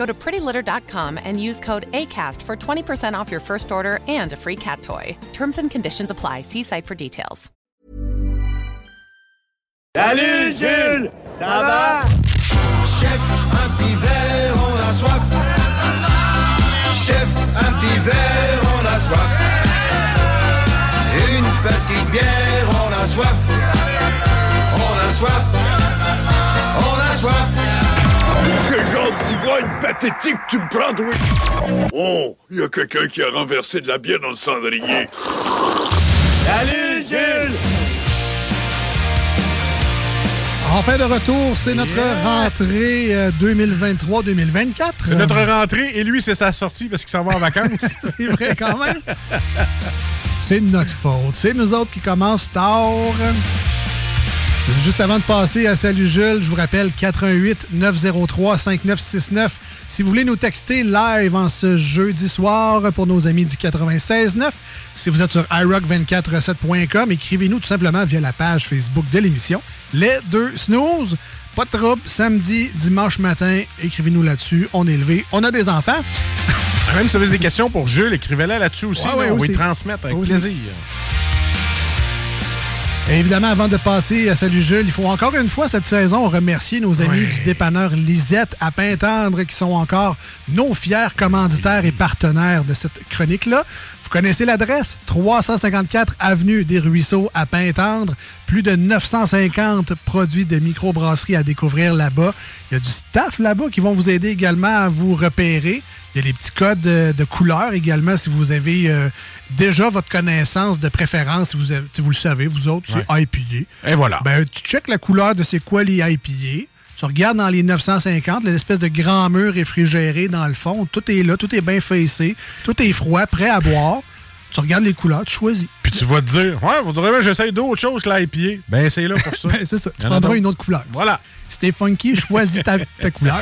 Go to prettylitter.com and use code ACAST for 20% off your first order and a free cat toy. Terms and conditions apply. See site for details. Salut Jules Ça va Chef, un petit verre, on a soif. Chef, un petit verre, pathétique tu me prends, oui Oh, il y a quelqu'un qui a renversé de la bière dans le cendrier. Salut Jules Enfin de retour, c'est notre rentrée euh, 2023-2024. C'est notre rentrée et lui, c'est sa sortie parce qu'il s'en va en vacances. c'est vrai quand même. C'est de notre faute. C'est nous autres qui commencent tard. Juste avant de passer à Salut Jules, je vous rappelle 88 903 5969. Si vous voulez nous texter live en ce jeudi soir pour nos amis du 96.9, si vous êtes sur iRock247.com, écrivez-nous tout simplement via la page Facebook de l'émission. Les deux snooze. Pas de trouble. Samedi, dimanche matin, écrivez-nous là-dessus. On est levé. On a des enfants. Même si vous avez des questions pour Jules, écrivez-les là-dessus aussi. Ouais, ouais, on va y transmettre avec Aussi. plaisir. Et évidemment, avant de passer à Salut Jules, il faut encore une fois cette saison remercier nos amis du dépanneur Lisette à Pintendre qui sont encore nos fiers commanditaires et partenaires de cette chronique-là. Vous connaissez l'adresse? 354 Avenue des Ruisseaux à Pintendre. Plus de 950 produits de microbrasserie à découvrir là-bas. Il y a du staff là-bas qui vont vous aider également à vous repérer. Il y a les petits codes de, de couleurs également si vous avez euh, déjà votre connaissance de préférence. Si vous, avez- si vous le savez, vous autres, c'est IPA. Et voilà. Ben, tu checkes la couleur de c'est quoi les IPA. Tu regardes dans les 950, l'espèce de grand mur réfrigéré dans le fond. Tout est là, tout est bien facé, tout est froid, prêt à boire. Tu regardes les couleurs, tu choisis. Puis tu vas te dire, ouais, vous direz, j'essaye d'autres choses que l'IPA. Ben, c'est là pour ça. Ben, c'est ça. Tu prendras une autre couleur. Voilà. Si t'es funky, choisis ta, ta couleur.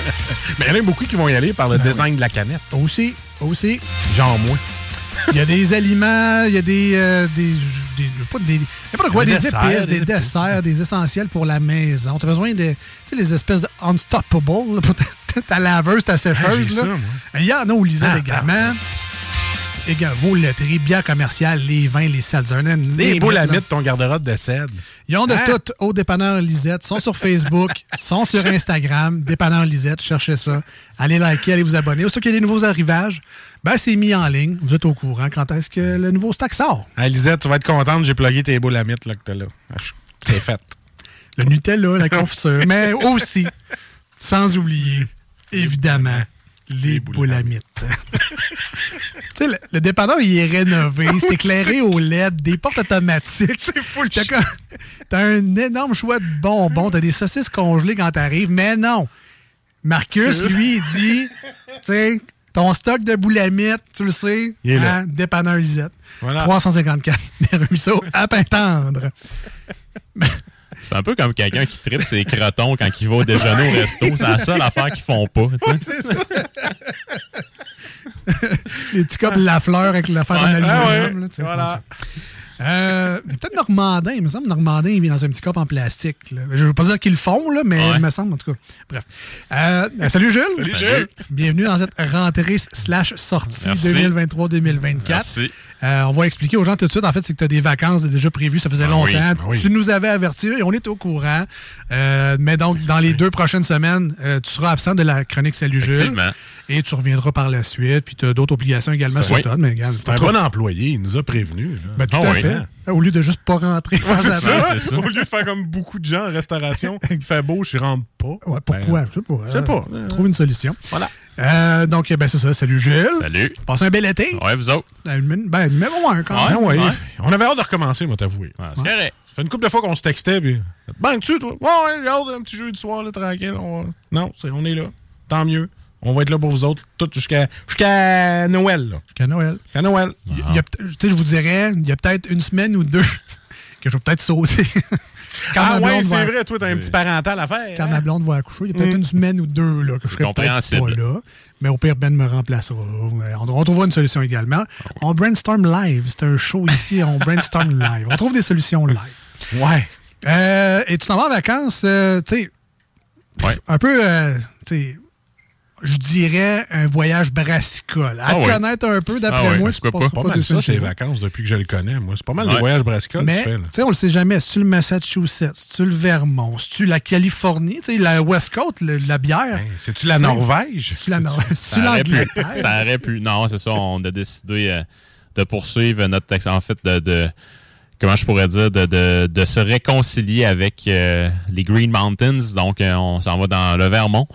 Mais il y en a beaucoup qui vont y aller par le Ben design de la canette. Aussi, aussi. Genre moi. Il y a des aliments, il y a des. euh, des, des- pas des n'importe quoi, Des des, desserts, épices, des desserts, des essentiels pour la maison. Tu as besoin de. Tu sais, les espèces de unstoppable là, pour ta, ta laveuse, ta sécheuse. j'ai là. ça, moi. Il y en a au Lisette Ah, également. Également, vos laiteries, bières commerciales, les vins, les seltzers. Les mythes, là. mythe, ton garde-robe de cèdre. Ils ont de Hein? tout au dépanneur Lisette. sont sur Facebook, sont sur Instagram. Dépanneur Lisette, cherchez ça. Allez liker, allez vous abonner. Surtout qu'il y a des nouveaux arrivages, ben c'est mis en ligne. Vous êtes au courant quand est-ce que le nouveau stock sort. Ah, Lisette, tu vas être contente, j'ai plugué tes boules à mythe là, que t'as là. Ah, C'est fait. Le Nutella, la confiture, mais aussi, sans oublier, évidemment, les mythe. tu sais, le, le dépanneur, il est rénové, c'est éclairé au LED, des portes automatiques. T'as comme- T'as un énorme choix de bonbons, t'as des saucisses congelées quand t'arrives, mais non. Marcus, lui, il dit, tu sais, ton stock de mythe, tu le sais, Il est là. hein, dépanneur Lisette. Voilà. 354 des ruisseaux à Pintendre. C'est un peu comme quelqu'un qui tripe ses crotons quand il va au déjeuner au resto. C'est la seule affaire qu'ils font pas. C'est ça. Les petits copes la fleur avec l'affaire Ouais. en Ah aluminium. ouais. là, tu sais, Voilà. Euh, Peut-être Normandin. Il me semble que Normandin, il vient dans un petit cop en plastique. là. Je veux pas dire qu'ils le font, là, mais Ouais. il me semble, en tout cas. Bref. Euh, euh, salut Jules. Salut, Jules. Bienvenue dans cette rentrée slash sortie Merci. 2023-2024. Merci. Euh, on va expliquer aux gens tout de suite. En fait, c'est que tu as des vacances déjà prévues. Ça faisait Ah longtemps. ah oui. Tu nous avais avertis et on est au courant. Euh, mais donc, dans les deux prochaines semaines, euh, tu seras absent de la chronique Salut Jules. Effectivement. Et tu reviendras par la suite. Puis tu as d'autres obligations également sur Oui. toi. Mais regarde, C'est un trop- bon employé, il nous a prévenus. Ben, tout Ah à oui. fait. Au lieu de juste pas rentrer sans ça. c'est ça. Au lieu de faire comme beaucoup de gens en restauration, il fait beau, je rentre pas. Ouais, pourquoi? Ben, je sais pas. je sais pas. Euh, Trouve une solution. Voilà. Euh, donc, ben, c'est ça. Salut Gilles. Salut. Passe un bel été. Ouais, vous autres. Ben, Ben, numéro un, quand Ouais. même. Ouais. ouais. On avait hâte de recommencer, moi, t'avouer. Ouais, c'est correct. Ça fait une couple de fois qu'on se textait, puis. Bang, tu toi? Ouais, ouais, regarde, un petit jeu du soir, là, tranquille. on Non, on est là. Tant mieux. On va être là pour vous autres, tout jusqu'à jusqu'à Noël. Jusqu'à Noël. Jusqu'à Noël. Je vous dirais, il y a peut-être une semaine ou deux que je vais peut-être sauter. Quand Ah ouais, c'est va- vrai, toi, t'as un petit parental à faire. Quand hein? ma blonde va accoucher, il y a peut-être Mm. une semaine ou deux là, que je serai peut-être pas là. Mais au pire, Ben me remplacera. On, on trouvera une solution également. Ah On brainstorm live. C'est un show ici, on brainstorm live. On trouve des solutions live. Ouais. Euh, et tu t'en vas en vacances, euh, tu sais, Ouais. un peu, euh, tu sais, je dirais un voyage brassicole. À Ah ouais. connaître un peu, d'après Ah ouais, moi, tu pourquoi passeras Pas? pas mal ça, semaines ces chez vous. vacances, depuis que je le connais, moi. C'est pas mal de Ouais. voyages brassicoles que Mais, tu fais, tu là. sais, on le sait jamais. C'est-tu le Massachusetts? C'est-tu le Vermont? C'est-tu la Californie? Tu sais, la West Coast, le- la bière? Hey, C'est-tu la C'est- Norvège? C'est-tu la Nor- c'est-tu Ça aurait pu. l'Angleterre? Ça aurait pu. Non, c'est ça. On a décidé euh, de poursuivre notre texte. En fait, de. de- comment je pourrais dire, de, de, de se réconcilier avec euh, les Green Mountains. Donc, euh, on s'en va dans le Vermont,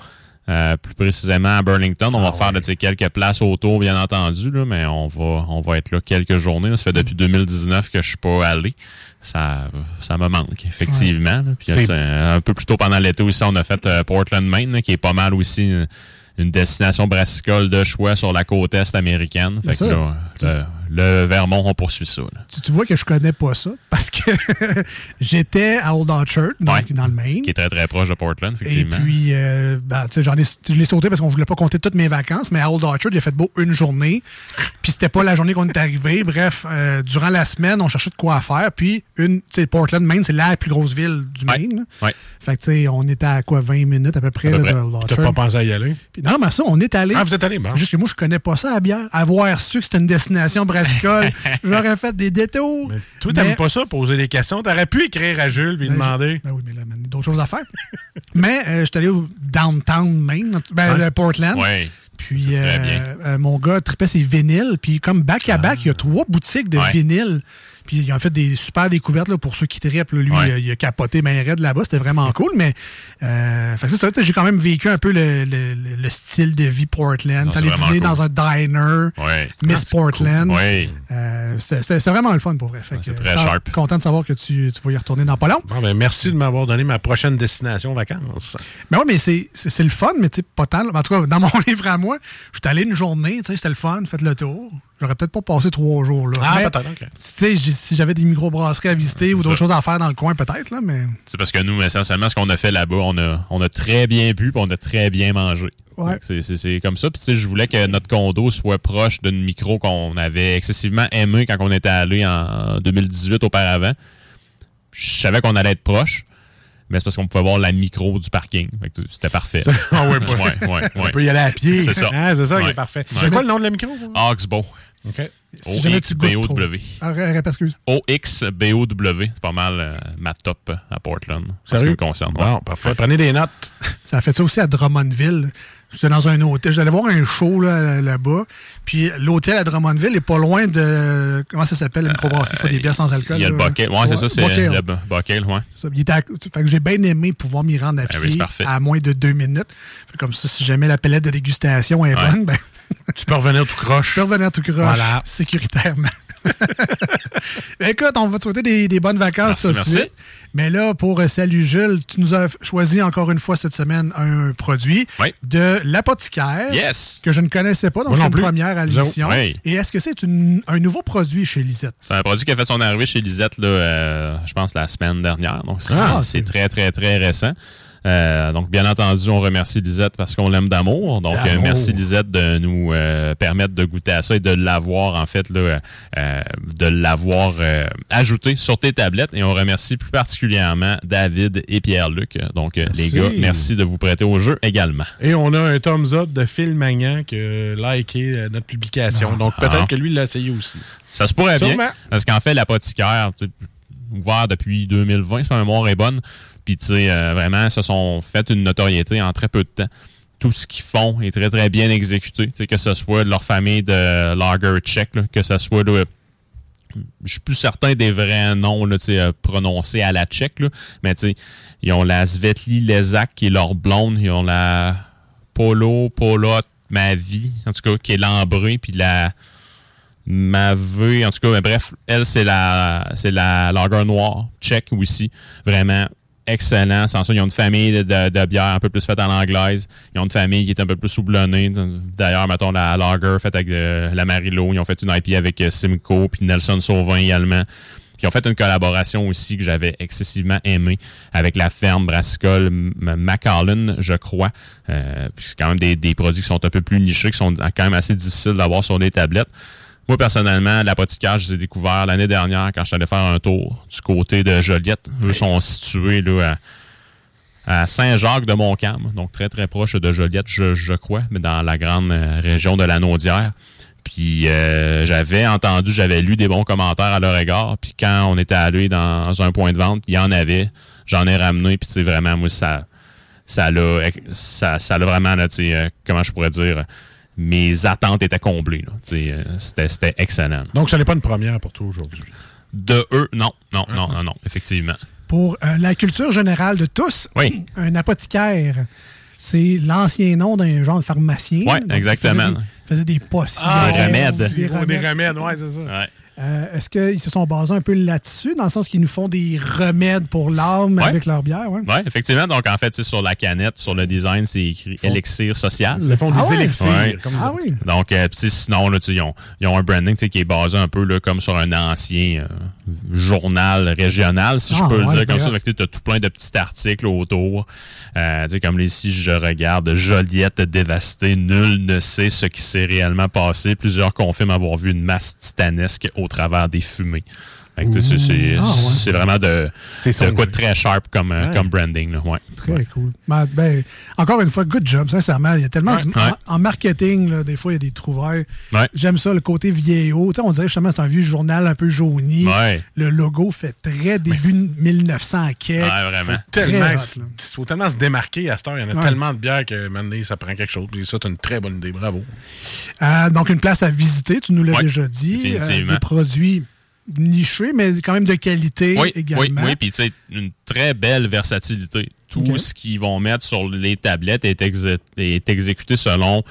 euh, plus précisément à Burlington. On Ah va faire de, quelques places autour, bien entendu, là, mais on va, on va être là quelques journées. là. Ça fait depuis 2019 que je suis pas allé. Ça, ça me manque, effectivement. Puis, sais, un peu plus tôt pendant l'été aussi, on a fait euh, Portland, Maine, qui est pas mal aussi une, une destination brassicole de choix sur la côte est américaine. Fait que là, le, Vermont, on poursuit ça. Tu, tu vois que je connais pas ça parce que j'étais à Old Orchard, donc Ouais. dans le Maine. Qui est très très proche de Portland, Et effectivement. puis, euh, ben, tu sais, j'en ai, je l'ai sauté parce qu'on voulait pas compter toutes mes vacances, mais à Old Orchard, il a fait beau une journée. Puis c'était pas la journée qu'on est arrivé. Bref, euh, durant la semaine, on cherchait de quoi faire. Puis, une, tu sais, Portland, Maine, c'est la plus grosse ville du. Maine. Ouais. Fait que, tu sais, on était à quoi, 20 minutes à peu près, À peu là, près. de Old T'as Orchard. pas pensé à y aller? Puis, non, mais ça, on est allé. Ah, vous êtes allé, bon. Juste que moi, je connais pas ça à bière. Avoir su que c'était une destination j'aurais fait des détours. Mais toi, Mais- t'aimes pas ça, poser des questions. T'aurais pu écrire à Jules et lui Ben, demander. Ben oui, mais là, man, il y a d'autres choses à faire. mais euh, je suis allé au downtown Maine, ben, euh, Portland. Ouais. Puis euh, euh, mon gars tripait ses vinyles. Puis comme back-à-back, il y a trois boutiques de Ouais. vinyles. Puis ils ont fait des super découvertes là, pour ceux qui trippent. Lui, Ouais. il a- capoté ben raide là-bas. C'était vraiment cool. Mais euh, fait ça, j'ai quand même vécu un peu le, le- le- le style de vie Portland. T'allais dîner cool. dans un diner. Ouais. Miss Portland. Oui. Euh, c'est c'est- vraiment le fun pour vrai. Fait que, c'est très euh, sharp. Content de savoir que tu, tu vas y retourner dans pas long. Bon, ben, merci de m'avoir donné ma prochaine destination vacances. Mais oui, mais c'est- le fun, mais pas tant. En tout cas, dans mon livre à moi, je suis allé une journée, c'était le fun, faites le tour. J'aurais peut-être pas passé trois jours là. Ah, peut-être, si j'avais des microbrasseries à visiter ou d'autres choses à faire dans le coin, peut-être, là, mais. C'est parce que nous, essentiellement, ce qu'on a fait là-bas, on a, on a très bien bu puis on a très bien mangé. Ouais. C'est- comme ça. Puis, je voulais que notre condo soit proche d'une micro qu'on avait excessivement aimé quand on était allé en 2018 auparavant. Je savais qu'on allait être proche, mais c'est parce qu'on pouvait voir la micro du parking. C'était parfait. Ah ouais, pas- ouais, ouais, On peut y aller à pied. C'est ça. Ah, c'est ça qui est parfait. C'est quoi le nom de la micro? Oxbow. OK. Si. O-X-B-O-W. Ah, excuse. O-X-B-O-W. C'est pas mal euh, ma top à Portland. En ce qui me concerne. ouais. Bon, parfait. Prenez des notes. Ça a fait ça aussi à Drummondville. J'étais dans un hôtel. J'allais voir un show là, là-bas. Puis l'hôtel à Drummondville est pas loin de. Comment ça s'appelle, la microbrasserie? Il faut des bières sans alcool. Il y a le bucket. Ouais, c'est ça, c'est Bucket. le bu- bucket, ouais. Ça, il était à- fait que j'ai bien aimé pouvoir m'y rendre à Ben pied à moins de deux minutes. Fait comme ça, si jamais la palette de dégustation est Ouais. bonne, ben, Tu peux revenir tout croche. peux revenir tout croche Voilà. sécuritairement. Écoute, on va te souhaiter des, des bonnes vacances Merci, tout de suite. Mais là, pour euh, Salut Jules, tu nous as choisi encore une fois cette semaine un produit Oui. de l'apothicaire Yes! que je ne connaissais pas, donc c'est une plus. première à l'émission. Oui. Et est-ce que c'est un nouveau produit chez Lisette? C'est un produit qui a fait son arrivée chez Lisette, là, euh, je pense, la semaine dernière. Donc, c'est Ah, très, très, très récent. Euh, donc, bien entendu, on remercie Lisette parce qu'on l'aime d'amour. Donc, euh, merci Lisette de nous euh, permettre de goûter à ça et de l'avoir, en fait, là, euh, de l'avoir euh, ajouté sur tes tablettes. Et on remercie plus particulièrement David et Pierre-Luc. Donc, les gars, merci de vous prêter au jeu également. Et on a un thumbs up de Phil Magnan qui a liké notre publication. Donc peut-être Ah. que lui, l'a essayé aussi. Ça se pourrait Sûrement. bien. Parce qu'en fait, l'apothicaire, ouvert depuis 2020, si ma mémoire est bonne. Puis, tu sais, euh, vraiment, se sont fait une notoriété en très peu de temps. Tout ce qu'ils font est très, très bien exécuté. Tu sais, que ce soit de leur famille de Lager Tchèque, que ce soit, là, je suis plus certain des vrais noms là, euh, prononcés à la tchèque, là. mais ils ont la Svetli Lezak qui est leur blonde, ils ont la Polo, Polot, Mavi, en tout cas, qui est l'ambré, puis la Mavé, en tout cas, mais bref, elle, c'est la c'est la lager noire, tchèque aussi, vraiment excellent. Sans ça, ils ont une famille de, de, de bière un peu plus faite en anglaise. Ils ont une famille qui est un peu plus houblonnée. D'ailleurs, mettons la lager faite avec euh, la Marilo. Ils ont fait une IP avec euh, Simcoe puis Nelson Sauvin également. Ils ont fait une collaboration aussi que j'avais excessivement aimée avec la ferme brassicole M- Macallan, je crois. Euh, c'est quand même des, des produits qui sont un peu plus nichés, qui sont quand même assez difficiles d'avoir sur des tablettes. Moi, personnellement, l'apothicaire, je les ai découverts l'année dernière quand je suis allé faire un tour du côté de Joliette. Eux sont situés là, à, à Saint-Jacques de Montcalm, donc très très proche de Joliette, je, je crois, mais dans la grande euh, région de la Naudière. Puis euh, j'avais entendu, j'avais lu des bons commentaires à leur égard. Puis quand on était allé dans un point de vente, il y en avait. J'en ai ramené. Puis c'est vraiment, moi, ça ça l'a ça, ça l'a vraiment, là, euh, comment je pourrais dire, mes attentes étaient comblées. euh, C'était c'était excellent. Donc, ce n'est pas une première pour toi aujourd'hui? De eux, non, non, non, non, non, effectivement. Pour euh, la culture générale de tous, Oui. un apothicaire, c'est l'ancien nom d'un genre de pharmacien. Ouais, Donc, il exactement. faisait des- faisait des potions. Des remèdes. Des Des remèdes. remèdes, ouais, c'est ça. Ouais. Euh, Est-ce qu'ils se sont basés un peu là-dessus, dans le sens qu'ils nous font des remèdes pour l'âme Ouais. avec leur bière? Ouais? Oui, effectivement. Donc, en fait, sur la canette, sur le design, c'est écrit élixir social. Ils font des Ah ouais? élixirs. Comme Ah oui. Donc, euh, sinon, là, ils, ont, ils ont un branding qui est basé un peu là, comme sur un ancien euh, journal régional, si je Ah, peux le dire comme ça. Tu as tout plein de petits articles autour. Euh, tu sais, comme ici, je regarde Joliette dévastée, nul ne sait ce qui s'est réellement passé. Plusieurs confirment avoir vu une masse titanesque au travers des fumées. C'est- Ah, ouais. c'est vraiment de, C'est de quoi de très sharp comme, Ouais. comme branding. Là, ouais. Très cool. Ben, ben, encore une fois, good job, sincèrement. Il y a tellement Ouais, du- ouais. En, en marketing, là, des fois, il y a des trouvailles. Ouais. J'aime ça, le côté vieillot. On dirait justement c'est un vieux journal un peu jauni. Ouais. Le logo fait très début 1900 quai. Ouais, vraiment. Tellement, hot, faut tellement se démarquer à cette heure. Il y en a Ouais. tellement de bières que maintenant, ça prend quelque chose. Puis ça, c'est une très bonne idée. Bravo. Euh, donc, une place à visiter, tu nous l'as Ouais, déjà dit. Euh, des produits nichés, mais quand même de qualité Oui, également. oui, oui. Puis, tu sais, une très belle versatilité. Tout ce qu'ils vont mettre sur les tablettes est, exé- est exécuté selon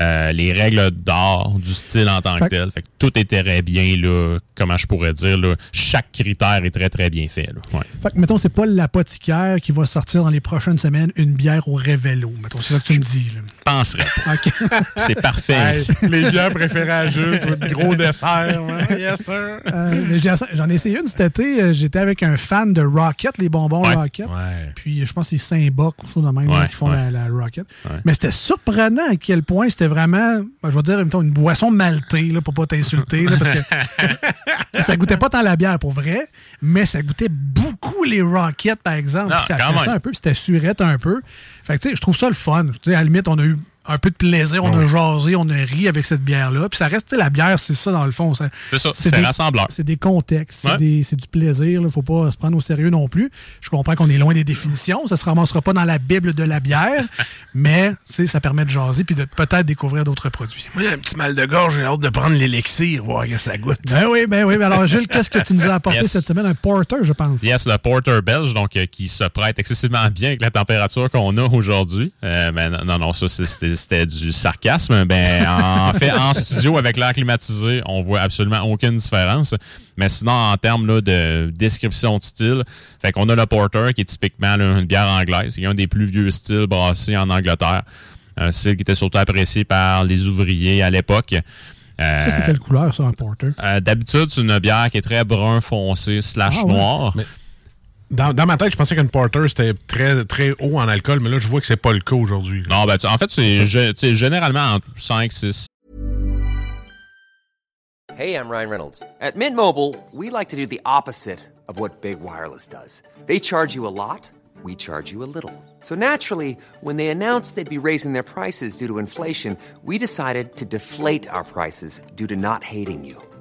euh, les règles d'art du style en tant Fait- que tel. Fait que tout est très bien, là, comment je pourrais dire. Là, chaque critère est très, très bien fait. Là. Ouais. Fait que, mettons, c'est pas l'apothicaire qui va sortir dans les prochaines semaines une bière au Révélo. Mettons, c'est ça que tu me dis. Là. Penserais pas. C'est parfait. Hey, ici. les bières préférées à de gros dessert. ouais. Yes, sir. Euh, J'en ai essayé une cet été. euh, J'étais avec un fan de Rocket, les bonbons Ouais. Rocket. Ouais. Puis je pense que c'est Saint-Boc ou de même qui font ouais. la, la Rocket. Ouais. Mais c'était surprenant à quel point c'était vraiment, ben, je vais dire, une boisson maltée, là, pour pas t'insulter. parce que ça goûtait pas tant la bière pour vrai, mais ça goûtait beaucoup les Rockets, par exemple. Ah, ça fait ça un peu, puis c'était surette un peu. Fait que tu sais, je trouve ça le fun. À la limite, on a eu un peu de plaisir, on a jasé, on a ri avec cette bière-là. Puis ça reste, la bière, c'est ça dans le fond. C'est ça, c'est rassembleur. C'est des contextes, c'est Ouais. des- c'est du plaisir. Il faut pas se prendre au sérieux non plus. Je comprends qu'on est loin des définitions. Ça se ramassera pas dans la Bible de la bière, mais tu sais, ça permet de jaser puis de peut-être découvrir d'autres produits. Moi, j'ai un petit mal de gorge. J'ai hâte de prendre l'élixir, voir que ça goûte. Ben oui, ben oui. Alors, Jules, qu'est-ce que tu nous as apporté Yes. cette semaine? Un porter, je pense. Yes, le porter belge, donc euh, qui se prête excessivement bien avec la température qu'on a aujourd'hui. Euh, ben, non, non, ça c'est- c'était du sarcasme. Ben, en fait, en studio avec l'air climatisé, on voit absolument aucune différence. Mais sinon, en termes là, de description de style, fait qu'on a le porter qui est typiquement là, une bière anglaise, qui est un des plus vieux styles brassés en Angleterre. Un style qui était surtout apprécié par les ouvriers à l'époque. Euh, Ça, c'est quelle couleur, ça, un porter? euh, D'habitude, c'est une bière qui est très brun foncé slash Ah ouais. noir. Mais- Dans, dans ma tête, je pensais qu'une porter, c'était très, très haut en alcool, mais là, je vois que c'est pas le cas aujourd'hui. Non, ben, en fait, c'est généralement entre 5, 6, Hey, I'm Ryan Reynolds. At Mint Mobile, we like to do the opposite of what Big Wireless does. They charge you a lot, we charge you a little. So naturally, when they announced they'd be raising their prices due to inflation, we decided to deflate our prices due to not hating you.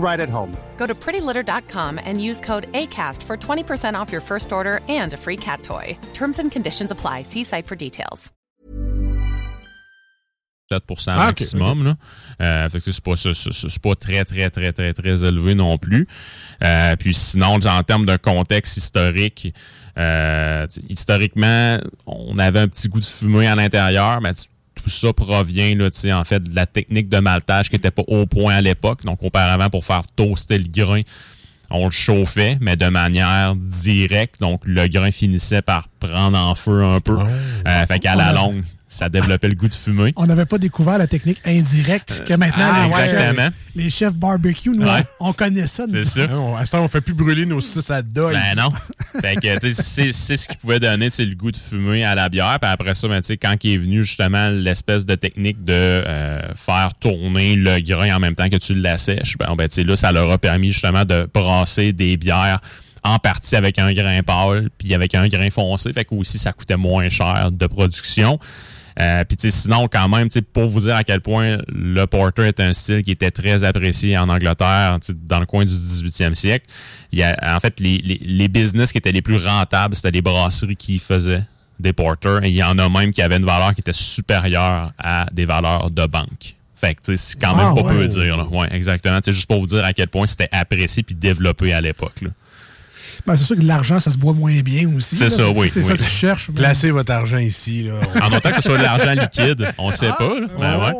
right at home. Go to prettylitter.com and use code ACAST for 20% off your first order and a free cat toy. Terms and conditions apply. See site for details. 7 Ah, ok, maximum. Là. Euh, fait que c'est pas, c'est- pas très, très, très, très, très élevé non plus. Euh, puis sinon, en termes d'un contexte historique, euh, historiquement, on avait un petit goût de fumée à l'intérieur, mais tu- tout ça provient là, en fait de la technique de maltage qui n'était pas au point à l'époque. Donc auparavant, pour faire toaster le grain, on le chauffait, mais de manière directe. Donc le grain finissait par prendre en feu un peu. Euh, fait qu'à la On a- longue, ça développait le goût de fumée. On n'avait pas découvert la technique indirecte que maintenant ah, les, exactement. chefs, les chefs barbecue, nous, Ouais. on connaît ça. nous. C'est ça. On- à ce temps, on fait plus brûler nos six à deuil. Ben non. fait que, tu sais, c'est, c'est ce qui pouvait donner, tu sais, le goût de fumée à la bière. Puis après ça, ben, tu sais, quand il est venu justement l'espèce de technique de euh, faire tourner le grain en même temps que tu l'assèches, ben, ben tu sais, là, ça leur a permis justement de brasser des bières en partie avec un grain pâle puis avec un grain foncé. Fait que aussi, ça coûtait moins cher de production. Euh, puis sinon, quand même, pour vous dire à quel point le porter est un style qui était très apprécié en Angleterre, dans le coin du 18e siècle, il y a, en fait, les, les, les business qui étaient les plus rentables, c'était les brasseries qui faisaient des porters. Et il y en a même qui avaient une valeur qui était supérieure à des valeurs de banque. Fait que, c'est quand même Ah, pas ouais. peu dire. Là. Ouais, exactement. C'est juste pour vous dire à quel point c'était apprécié puis développé à l'époque. Ben, c'est sûr que l'argent, ça se boit moins bien aussi. C'est ça, oui, C'est oui. ça que tu cherches. Placez votre argent ici. Là. En autant que ce soit de l'argent liquide, on sait pas. là. Ben ouais.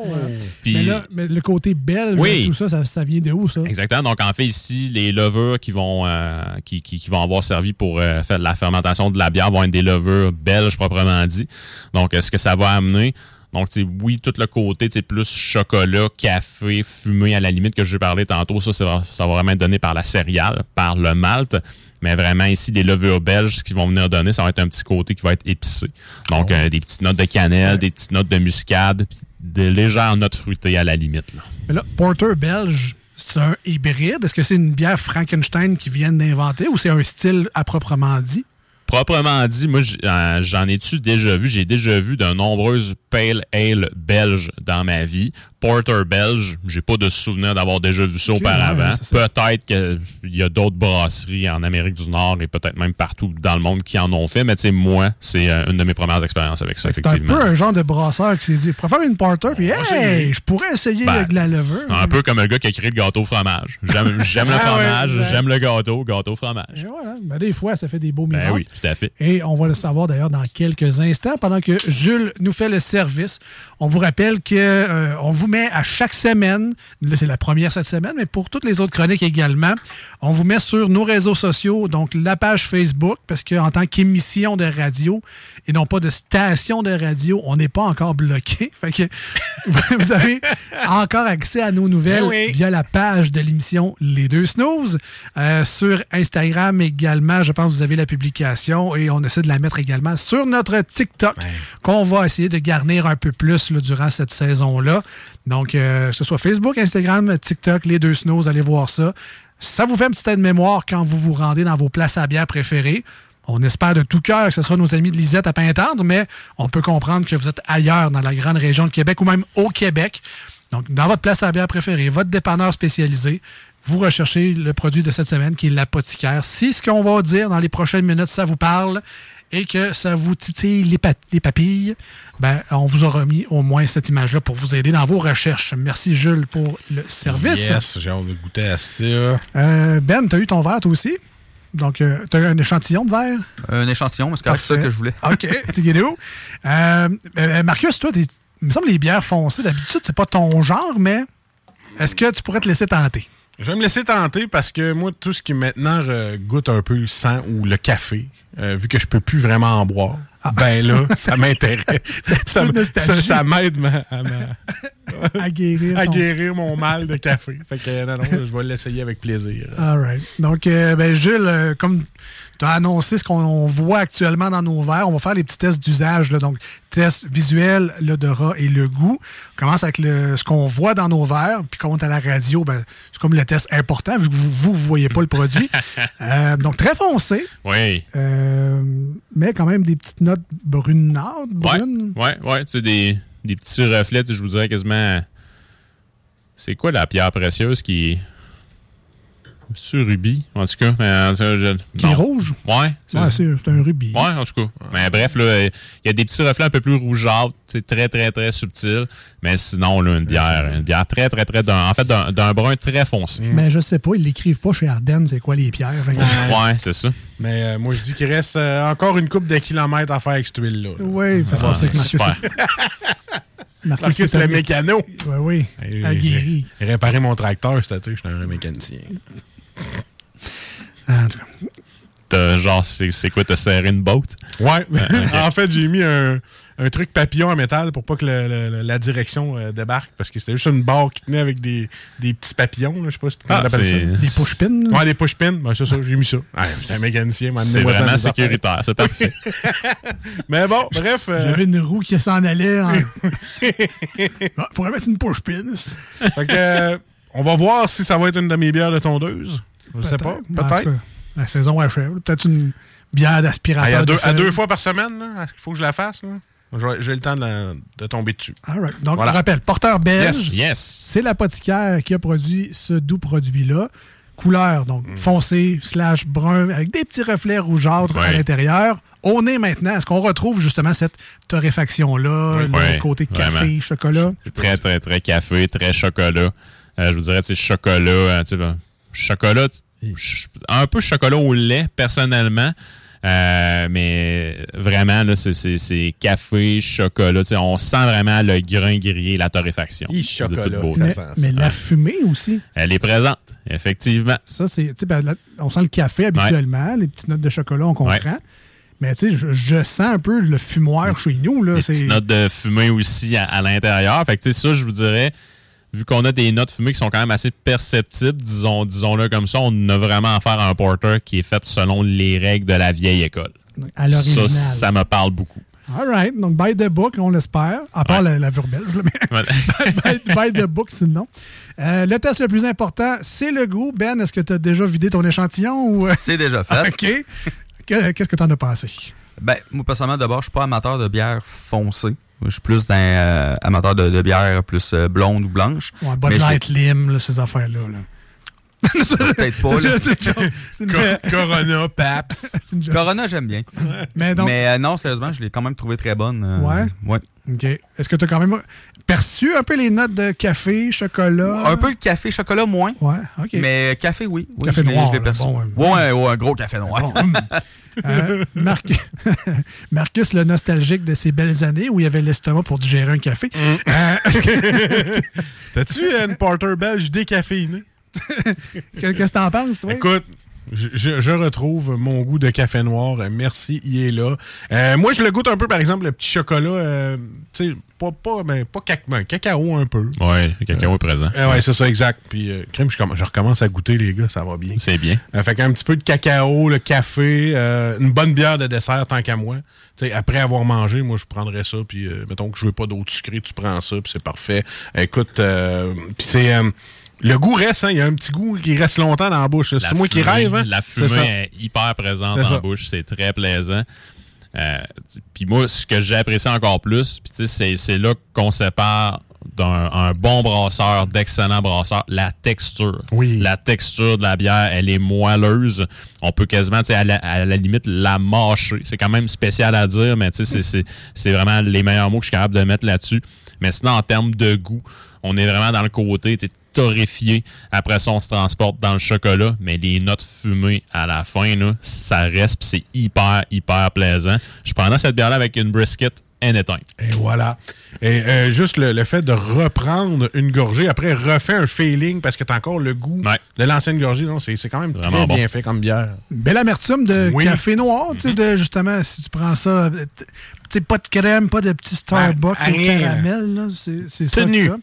Puis- mais, là, mais le côté belge, Oui. tout ça, ça, ça vient de où, ça? Exactement. Donc, en fait, ici, les levures qui vont, euh, qui, qui, qui vont avoir servi pour euh, faire de la fermentation de la bière vont être des levures belges, proprement dit. Donc, est-ce que ça va amener... Donc, oui, tout le côté, tu sais, plus chocolat, café, fumé, à la limite, que j'ai parlé tantôt, ça, ça va, ça va vraiment être donné par la céréale, par le malt. Mais vraiment, ici, les levures belges, ce qu'ils vont venir donner, ça va être un petit côté qui va être épicé. Donc, euh, des petites notes de cannelle, des petites notes de muscade, puis des légères notes fruitées à la limite. Là. Mais là, Porter belge, c'est un hybride? Est-ce que c'est une bière Frankenstein qu'ils viennent d'inventer ou c'est un style à proprement dit? Proprement dit, moi, euh, j'en ai-tu déjà vu? J'ai déjà vu de nombreuses pale ale belges dans ma vie. Porter belge, j'ai pas de souvenir d'avoir déjà vu ça auparavant. ouais, peut-être qu'il y a d'autres brasseries en Amérique du Nord et peut-être même partout dans le monde qui en ont fait, mais tu sais, moi, c'est euh, une de mes premières expériences avec ça, C'est un peu un genre de brasseur qui s'est dit, je préfère une Porter, puis hey, je pourrais essayer Ben, de la levure. Un peu comme le gars qui a créé le gâteau fromage. J'aime j'aime le Ah fromage, j'aime le gâteau, gâteau fromage. Et voilà. Ben, des fois, ça fait des beaux Ben miracles. oui, tout à fait. Et on va le savoir d'ailleurs dans quelques instants, pendant que Jules nous fait le service. On vous rappelle que euh, on vous met à chaque semaine, là c'est la première cette semaine, mais pour toutes les autres chroniques également, on vous met sur nos réseaux sociaux, donc la page Facebook, parce qu'en tant qu'émission de radio et non pas de station de radio, on n'est pas encore bloqué. Fait que vous avez encore accès à nos nouvelles Eh oui. via la page de l'émission Les Deux Snooze. Euh, sur Instagram également, je pense que vous avez la publication et on essaie de la mettre également sur notre TikTok qu'on va essayer de garnir un peu plus là, durant cette saison-là. Donc, euh, que ce soit Facebook, Instagram, TikTok, Les Deux Snooze, allez voir ça. Ça vous fait un petit aide-mémoire quand vous vous rendez dans vos places à bière préférées. On espère de tout cœur que ce sera nos amis de Lisette à Pintendre, mais on peut comprendre que vous êtes ailleurs dans la grande région de Québec ou même au Québec. Donc, dans votre place à bière préférée, votre dépanneur spécialisé, vous recherchez le produit de cette semaine qui est l'apothicaire. Si ce qu'on va dire dans les prochaines minutes, ça vous parle, et que ça vous titille les, pa- les papilles, ben, on vous a remis au moins cette image-là pour vous aider dans vos recherches. Merci, Jules, pour le service. Yes, j'ai hâte de goûter à ça. Euh, ben, tu as eu ton verre, toi aussi? Donc, tu as un échantillon de verre? Un échantillon, c'est quand même ça que je voulais. OK, tu guides où? Euh, euh, Marcus, toi, il me semble que les bières foncées, d'habitude, c'est pas ton genre, mais est-ce que tu pourrais te laisser tenter? Je vais me laisser tenter parce que moi, tout ce qui maintenant euh, goûte un peu le sang ou le café, euh, vu que je peux plus vraiment en boire, ben là, ça m'intéresse. ça m'aide ma- à, ma- À guérir. à ton- guérir mon mal de café. Fait que non, non, je vais l'essayer avec plaisir. All right. Donc, euh, ben, Jules, euh, comme tu as annoncé ce qu'on voit actuellement dans nos verres, on va faire les petits tests d'usage. Donc, test visuel, l'odorat et le goût. On commence avec le, ce qu'on voit dans nos verres, puis quand on est à la radio, ben, c'est comme le test important, vu que vous ne voyez pas le produit. Euh, donc, très foncé, Oui. euh, mais quand même des petites notes Ouais, brunes. ouais, ouais. Tu sais, des, des petits reflets, je vous dirais quasiment. C'est quoi la pierre précieuse qui est. Sur rubis, en tout cas. mais, euh, je- Qui est rouge? Ouais, c'est Ouais, c'est c'est un rubis. Ouais, en tout cas. Mais bref, là, il y a des petits reflets un peu plus rougeâtres, c'est très, très, très subtil. Mais sinon, là, une bière, une bière très, très, très, d'un- en fait, d'un brun très foncé. Mais je sais pas, ils l'écrivent pas chez Ardennes, c'est quoi les pierres. Ouais, c'est ça. Mais euh, moi, je dis qu'il reste euh, encore une coupe de kilomètres à faire avec cette huile-là. là. Oui, ça se Ouais, passe avec Marcus. super. Marcus, Parce que c'est le mécano. Oui, oui. Aguerri. Réparé mon tracteur je suis un mécanicien. En tout cas, T'as- genre, c'est quoi, t'as serré une botte? Ouais. ok. en fait, j'ai mis un, un truc papillon en métal pour pas que le- le- la direction euh, débarque parce que c'était juste une barre qui tenait avec des, des petits papillons. Je sais pas si tu Ah, appelles ça. c'est- Des push-pins. Ouais, des push-pins. Ben, c'est ça, j'ai mis ça. Ouais, J'étais un mécanicien, C'est vraiment sécuritaire, c'est parfait. Mais bon, bref. euh, J'avais une roue qui s'en allait. En... Ah, pourrait mettre une push pin. fait que, euh, on va voir si ça va être une de mes bières de tondeuse. Je sais pas. Ben, Peut-être. cas, La saison achève. Peut-être une bière d'aspirateur. Ah, à, de deux, à feuilles. deux fois par semaine, là, il faut que je la fasse. là. J'ai le temps de, la- de tomber dessus. All right. Donc, Voilà. on rappelle, porteur belge, Yes. Yes. c'est l'apothicaire qui a produit ce doux produit-là. Couleur, donc Mm. foncé, slash brun, avec des petits reflets rougeâtres à l'intérieur. On est maintenant, est-ce qu'on retrouve justement cette torréfaction-là, le côté café, vraiment. chocolat? Très, très, très café, très chocolat. Euh, je vous dirais, tu sais, chocolat, euh, tu sais, ben, chocolat, un peu chocolat au lait, personnellement. Euh, mais vraiment, là, c'est- c'est c'est café, chocolat. On sent vraiment le grain grillé, la torréfaction. Toute chocolat. Mais, mais la fumée aussi. Elle est présente, effectivement. Ça, c'est. ben, là, on sent le café habituellement, les petites notes de chocolat, on comprend. Ouais. Mais tu sais, je, je sens un peu le fumoir chez nous. Là, c'est petites notes de fumée aussi à, à l'intérieur. Fait que, tu sais, ça, je vous dirais, vu qu'on a des notes fumées qui sont quand même assez perceptibles, disons, disons-le comme ça, on a vraiment affaire à un porter qui est fait selon les règles de la vieille école. à l'original. Ça, ça me parle beaucoup. All right. Donc, by the book, on l'espère. À part Ouais. la, la verbelle, je le mets. By, by the book, sinon. Euh, le test le plus important, c'est le goût. Ben, est-ce que tu as déjà vidé ton échantillon ou. euh, C'est déjà fait. OK. Que- Qu'est-ce que tu en as pensé? Ben, moi, personnellement, d'abord, je suis pas amateur de bière foncée. Je suis plus un euh, amateur de, de bière plus euh, blonde ou blanche. Ouais, Bud Light, Lim, là, ces affaires-là. là. Peut-être pas, là. C'est une Co- Corona, Paps. c'est une joke. Corona, j'aime bien. Mais donc, Mais euh, non, sérieusement, je l'ai quand même trouvé très bonne. euh, Ouais? Ouais. OK. Est-ce que tu as quand même perçu un peu les notes de café, chocolat? Un peu le café, chocolat, moins. Ouais, OK. Mais café, oui. oui Café je noir, je l'ai perçu. bon, ouais, ouais, un gros café noir. Bon, hum. Euh, Marc- Marcus, le nostalgique de ces belles années où il avait l'estomac pour digérer un café. Euh, T'as-tu une porter belge décaféinée? Qu'est-ce que t'en penses, toi? Écoute, je, je- je retrouve mon goût de café noir. Merci, il est là. Euh, moi, je le goûte un peu, par exemple, le petit chocolat. euh, tu sais, pas, pas, ben, pas ben, cacao un peu. Ouais, le cacao est présent. Euh, ouais, c'est ça, exact. Puis, crème, je, comm- je recommence à goûter, les gars, ça va bien. C'est bien. Fait qu'un petit peu de cacao, le café, une bonne bière de dessert, tant qu'à moi. Après avoir mangé, moi, je prendrais ça. Puis, mettons que je veux pas d'autre sucré, tu prends ça, puis c'est parfait. Écoute, puis c'est. Le goût reste, hein, il y a un petit goût qui reste longtemps dans la bouche. C'est moi qui rêve. Hein? La fumée est hyper présente dans la bouche, c'est très plaisant. Euh, puis moi, ce que j'ai apprécié encore plus, puis tu sais, c'est- là qu'on sépare d'un un bon brasseur, d'excellents brasseurs, la texture. Oui. La texture de la bière, elle est moelleuse. On peut quasiment, tu sais, à la, à la limite, la mâcher. C'est quand même spécial à dire, mais tu sais, c'est- vraiment les meilleurs mots que je suis capable de mettre là-dessus. Mais sinon, en termes de goût, on est vraiment dans le côté, torréfié. Après ça, on se transporte dans le chocolat, mais les notes fumées à la fin, là, ça reste, puis c'est hyper, hyper plaisant. Je prendrais cette bière-là avec une brisket anytime. Et voilà. Et euh, juste le, le fait de reprendre une gorgée, après refait un feeling parce que t'as encore le goût de l'ancienne gorgée. Non, c'est c'est quand même très Vraiment bon. bien fait comme bière. Belle amertume de Oui. café noir, tu sais, de justement, si tu prends ça, euh, t- tu sais, pas de crème, pas de petit Starbucks Ah, caramel, là, c'est c'est ça. Tenu. que t'as.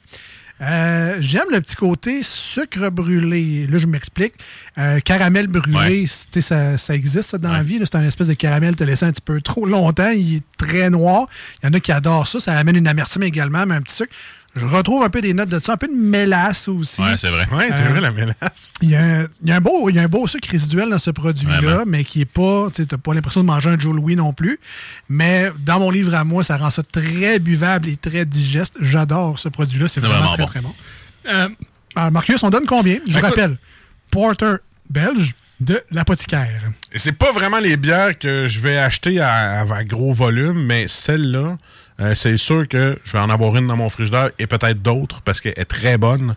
Euh, J'aime le petit côté sucre brûlé. Là, je m'explique. Euh, caramel brûlé, sais, ça, ça existe ça, dans la vie. C'est un espèce de caramel te laissé un petit peu trop longtemps. Il est très noir. Il y en a qui adorent ça. Ça amène une amertume également, mais un petit sucre. Je retrouve un peu des notes de ça, un peu de mélasse aussi. Ouais, c'est vrai. Ouais, c'est Euh, vrai, la mélasse. Il y, a un, il y a un beau, il y a un beau sucre résiduel dans ce produit-là, mais qui est pas. Tu n'as pas l'impression de manger un Joe Louis non plus. Mais dans mon livre à moi, ça rend ça très buvable et très digeste. J'adore ce produit-là. C'est vraiment, vraiment très, bon. très bon. Euh, alors, Marcus, on donne combien? Je Écoute- rappelle Porter belge de l'apothicaire. Et c'est pas vraiment les bières que je vais acheter à, à gros volume, mais celle-là, euh, c'est sûr que je vais en avoir une dans mon frigidaire et peut-être d'autres parce qu'elle est très bonne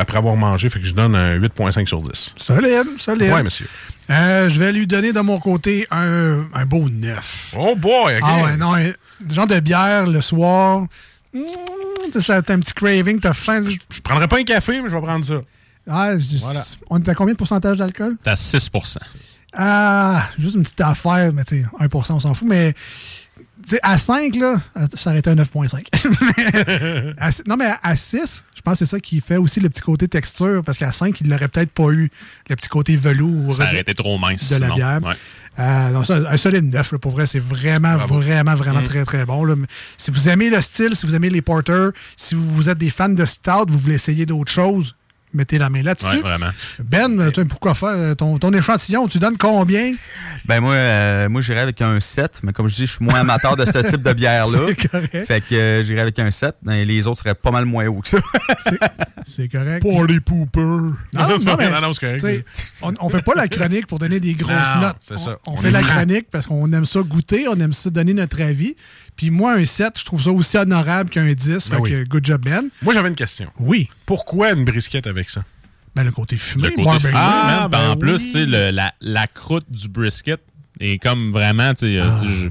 après avoir mangé. Fait que je donne un 8,5 sur 10. Solide, solide. Ouais, monsieur. Euh, je vais lui donner de mon côté un, un beau 9. Oh boy, ok. Ah ouais, non, un genre de bière le soir. Mmh, t'as ça, t'as un petit craving, t'as faim. Je prendrais pas un café, mais je vais prendre ça. Ah, je- Voilà. On est à combien de pourcentage d'alcool? À 6% Ah, juste une petite affaire, mais tu sais, 1%, on s'en fout, mais à 5, là, ça aurait été un 9.5. Mais à six- non, mais à 6, je pense que c'est ça qui fait aussi le petit côté texture, parce qu'à 5, il n'aurait peut-être pas eu le petit côté velours Ça de, aurait été trop mince. de la bière. Ouais. Euh, non, ça, un solide 9, là, pour vrai, c'est vraiment, vraiment, vraiment Mm. très, très bon. là. Si vous aimez le style, si vous aimez les porters, si vous, vous êtes des fans de stout, vous voulez essayer d'autres choses, mettez la main là-dessus. Ouais. Ben, toi, pourquoi faire ton, ton échantillon? Tu donnes combien? Ben moi, euh, moi j'irais avec un 7, mais comme je dis, je suis moins amateur de ce type de bière-là. C'est correct. Fait que euh, j'irais avec un 7. Et les autres seraient pas mal moins hauts que ça. C'est correct. Party pooper. Non, mais, correct. On, on fait pas la chronique pour donner des grosses Non, notes. On, ça. on On fait la chronique parce qu'on aime ça goûter, on aime ça donner notre avis. Puis moi, un 7, je trouve ça aussi honorable qu'un 10. Ben fait oui. que good job, Ben. Moi, j'avais une question. Oui. Pourquoi une brisquette avec ça? Ben, le côté fumé. Le côté barbecue. fumé, Ah, man. ben en oui. plus, tu sais, le- la, la croûte du brisket est comme vraiment, tu sais, euh,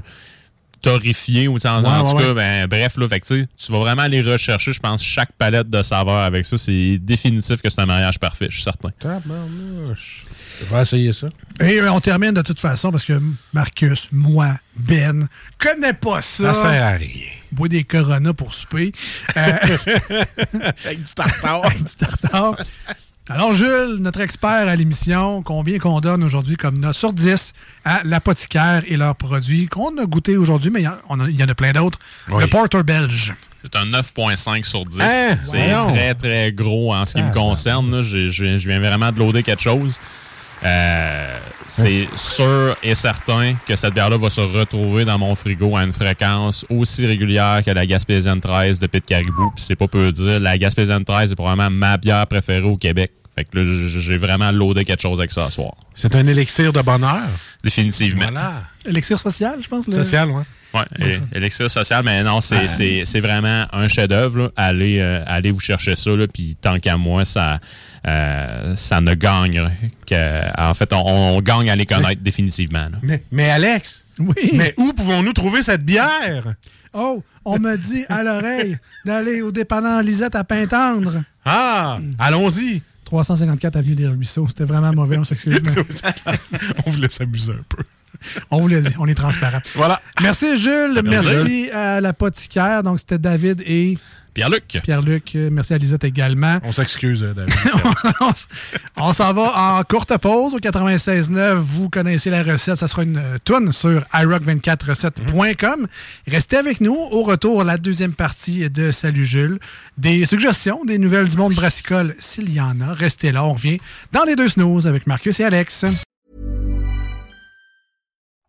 torréfiée ou tu sais, en, Ah. Ouais, tout ouais, cas, ouais. ben, bref, là, fait que, tu sais, tu vas vraiment aller rechercher, je pense, chaque palette de saveurs avec ça. C'est définitif que c'est un mariage parfait, je suis certain. Tabarnouche. Je vais essayer ça. Et euh, on termine de toute façon parce que Marcus, moi, Ben, connais pas ça. Ça sert à rien. Bois des Corona pour souper. Euh, Avec du tartare. Avec du tartare. Alors, Jules, notre expert à l'émission, combien qu'on donne aujourd'hui comme note sur 10 à l'apothicaire et leurs produits qu'on a goûté aujourd'hui, mais il y en- a- il y, en a plein d'autres. Oui. Le Porter belge. C'est un 9.5 sur 10. Hein? c'est très, très gros en ce qui me concerne. là. Je, je- je viens vraiment de loader quelque chose. Euh, c'est sûr et certain que cette bière-là va se retrouver dans mon frigo à une fréquence aussi régulière que la Gaspésienne 13 de Pit Caribou. Puis c'est pas peu dire. La Gaspésienne 13 est probablement ma bière préférée au Québec. Fait que là, j'ai vraiment loadé quelque chose avec ça ce soir. C'est un élixir de bonheur. Définitivement. Voilà. Élixir social, je pense. le- Social, ouais. Ouais, et- élixir social, mais non, c'est vraiment un chef-d'œuvre. Allez, euh, allez vous chercher ça, là, puis tant qu'à moi, ça, euh, ça ne gagne. Que, en fait, on, on gagne à les connaître définitivement. là. Mais, mais Alex, Oui. mais où pouvons-nous trouver cette bière? Oh, on me dit à l'oreille d'aller au dépanneur Lisette à Pintendre. Ah, allons-y. 354 Avenue des Ruisseaux. C'était vraiment mauvais, on s'excuse. On voulait s'amuser un peu. on vous l'a dit, on est transparent. Voilà. Merci Jules, Merci. merci à l'apothicaire. Donc c'était David et Pierre-Luc. Pierre-Luc. Merci à Lisette également. On s'excuse, euh, David. on s'en va en courte pause au 96.9. Vous connaissez la recette. Ça sera une euh, toune sur iRock247.com. Restez avec nous. Au retour, la deuxième partie de Salut Jules. Des suggestions, des nouvelles du monde brassicole, s'il y en a. Restez là. On revient dans les deux snooze avec Marcus et Alex.